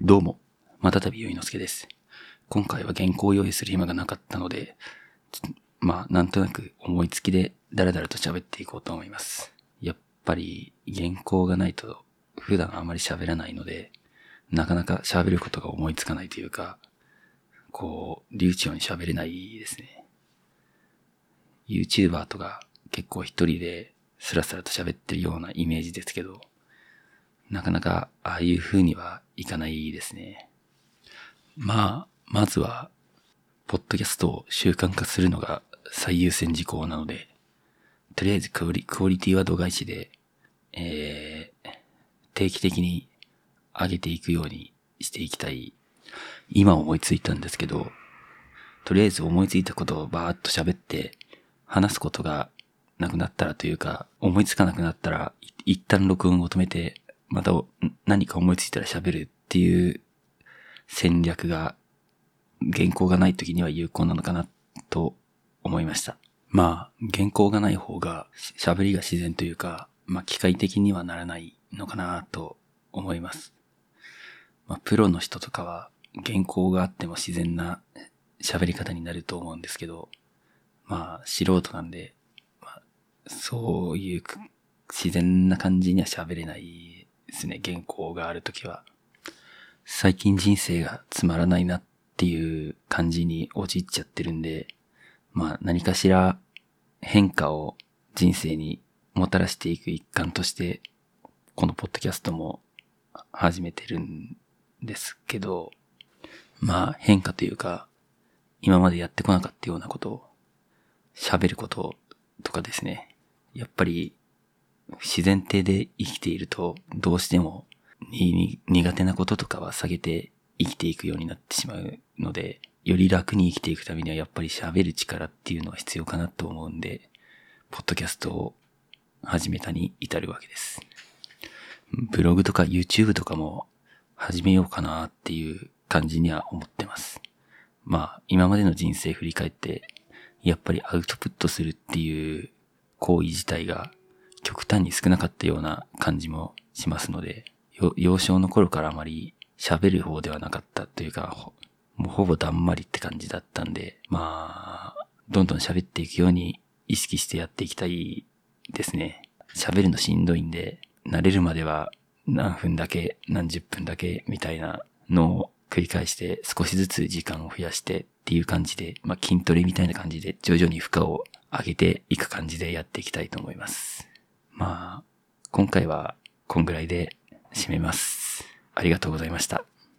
どうも、またたびゆいのすけです。今回は原稿を用意する暇がなかったので、まあ、なんとなく思いつきでダラダラと喋っていこうと思います。やっぱり原稿がないと普段あまり喋らないので、なかなか喋ることが思いつかないというか、こう、流暢に喋れないですね。YouTuber とか結構一人でスラスラと喋ってるようなイメージですけど、なかなかああいう風にはいかないですね。まあ、まずは、ポッドキャストを習慣化するのが最優先事項なので、とりあえずクオリクオリティは度外視で、えー、定期的に上げていくようにしていきたい。今思いついたんですけど、とりあえず思いついたことをバーッと喋って、話すことがなくなったらというか、思いつかなくなったら、一旦録音を止めて、また何か思いついたら喋るっていう戦略が原稿がない時には有効なのかなと思いました。まあ、原稿がない方が喋りが自然というか、まあ機械的にはならないのかなと思います。まあプロの人とかは原稿があっても自然な喋り方になると思うんですけど、まあ素人なんで、まあ、そういう自然な感じには喋れないですね、原稿があるときは。最近人生がつまらないなっていう感じに陥っちゃってるんで、まあ何かしら変化を人生にもたらしていく一環として、このポッドキャストも始めてるんですけど、まあ変化というか、今までやってこなかったようなことを喋ることとかですね。やっぱり自然体で生きているとどうしても苦手なこととかは下げて生きていくようになってしまうので、より楽に生きていくためにはやっぱり喋る力っていうのは必要かなと思うんで、ポッドキャストを始めたに至るわけです。ブログとか YouTube とかも始めようかなっていう感じには思ってます。まあ、今までの人生振り返って、やっぱりアウトプットするっていう行為自体が極端に少なかったような感じもしますので、幼少の頃からあまり喋る方ではなかったというか、もうほぼだんまりって感じだったんで、まあ、どんどん喋っていくように意識してやっていきたいですね。喋るのしんどいんで、慣れるまでは何分だけ、何十分だけみたいなのを繰り返して少しずつ時間を増やしてっていう感じで、まあ筋トレみたいな感じで徐々に負荷を上げていく感じでやっていきたいと思います。今回はこんぐらいで締めます。ありがとうございました。